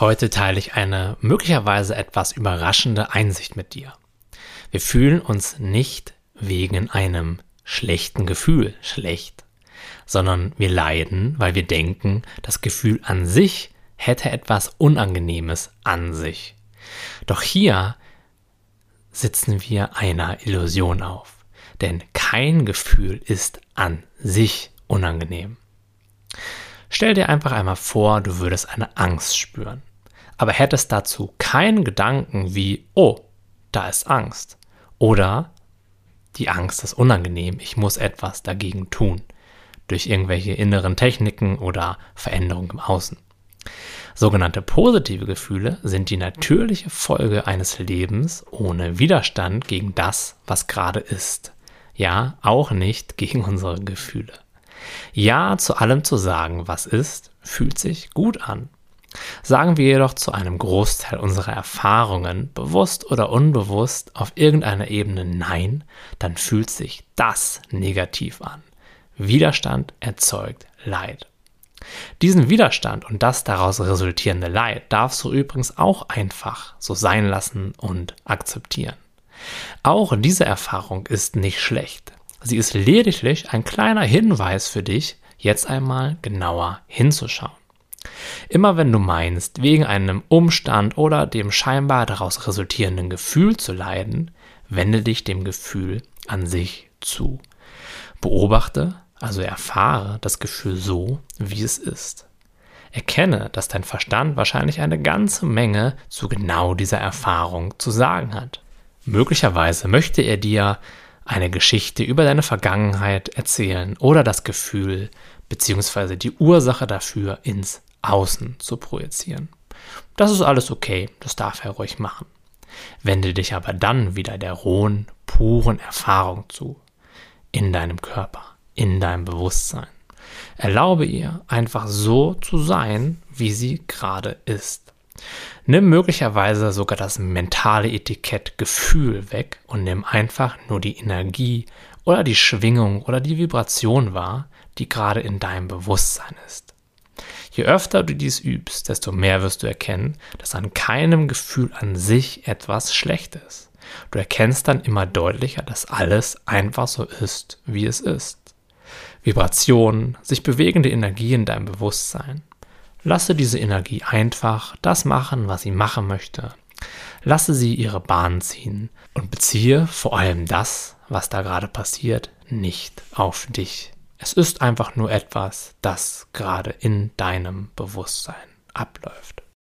Heute teile ich eine möglicherweise etwas überraschende Einsicht mit dir. Wir fühlen uns nicht wegen einem schlechten Gefühl schlecht, sondern wir leiden, weil wir denken, das Gefühl an sich hätte etwas Unangenehmes an sich. Doch hier sitzen wir einer Illusion auf, denn kein Gefühl ist an sich unangenehm. Stell dir einfach einmal vor, du würdest eine Angst spüren, aber hättest dazu keinen Gedanken wie, oh, da ist Angst oder die Angst ist unangenehm, ich muss etwas dagegen tun, durch irgendwelche inneren Techniken oder Veränderungen im Außen. Sogenannte positive Gefühle sind die natürliche Folge eines Lebens ohne Widerstand gegen das, was gerade ist. Ja, auch nicht gegen unsere Gefühle. Ja zu allem zu sagen, was ist, fühlt sich gut an. Sagen wir jedoch zu einem Großteil unserer Erfahrungen, bewusst oder unbewusst, auf irgendeiner Ebene Nein, dann fühlt sich das negativ an. Widerstand erzeugt Leid. Diesen Widerstand und das daraus resultierende Leid darfst du übrigens auch einfach so sein lassen und akzeptieren. Auch diese Erfahrung ist nicht schlecht. Sie ist lediglich ein kleiner Hinweis für dich, jetzt einmal genauer hinzuschauen. Immer wenn du meinst, wegen einem Umstand oder dem scheinbar daraus resultierenden Gefühl zu leiden, wende dich dem Gefühl an sich zu. Beobachte, also erfahre das Gefühl so, wie es ist. Erkenne, dass dein Verstand wahrscheinlich eine ganze Menge zu genau dieser Erfahrung zu sagen hat. Möglicherweise möchte er dir eine Geschichte über deine Vergangenheit erzählen oder das Gefühl bzw. die Ursache dafür ins Außen zu projizieren. Das ist alles okay, das darf er ruhig machen. Wende dich aber dann wieder der rohen, puren Erfahrung zu, in deinem Körper in deinem Bewusstsein. Erlaube ihr einfach so zu sein, wie sie gerade ist. Nimm möglicherweise sogar das mentale Etikett Gefühl weg und nimm einfach nur die Energie oder die Schwingung oder die Vibration wahr, die gerade in deinem Bewusstsein ist. Je öfter du dies übst, desto mehr wirst du erkennen, dass an keinem Gefühl an sich etwas schlecht ist. Du erkennst dann immer deutlicher, dass alles einfach so ist, wie es ist. Vibrationen, sich bewegende Energie in deinem Bewusstsein. Lasse diese Energie einfach das machen, was sie machen möchte. Lasse sie ihre Bahn ziehen und beziehe vor allem das, was da gerade passiert, nicht auf dich. Es ist einfach nur etwas, das gerade in deinem Bewusstsein abläuft.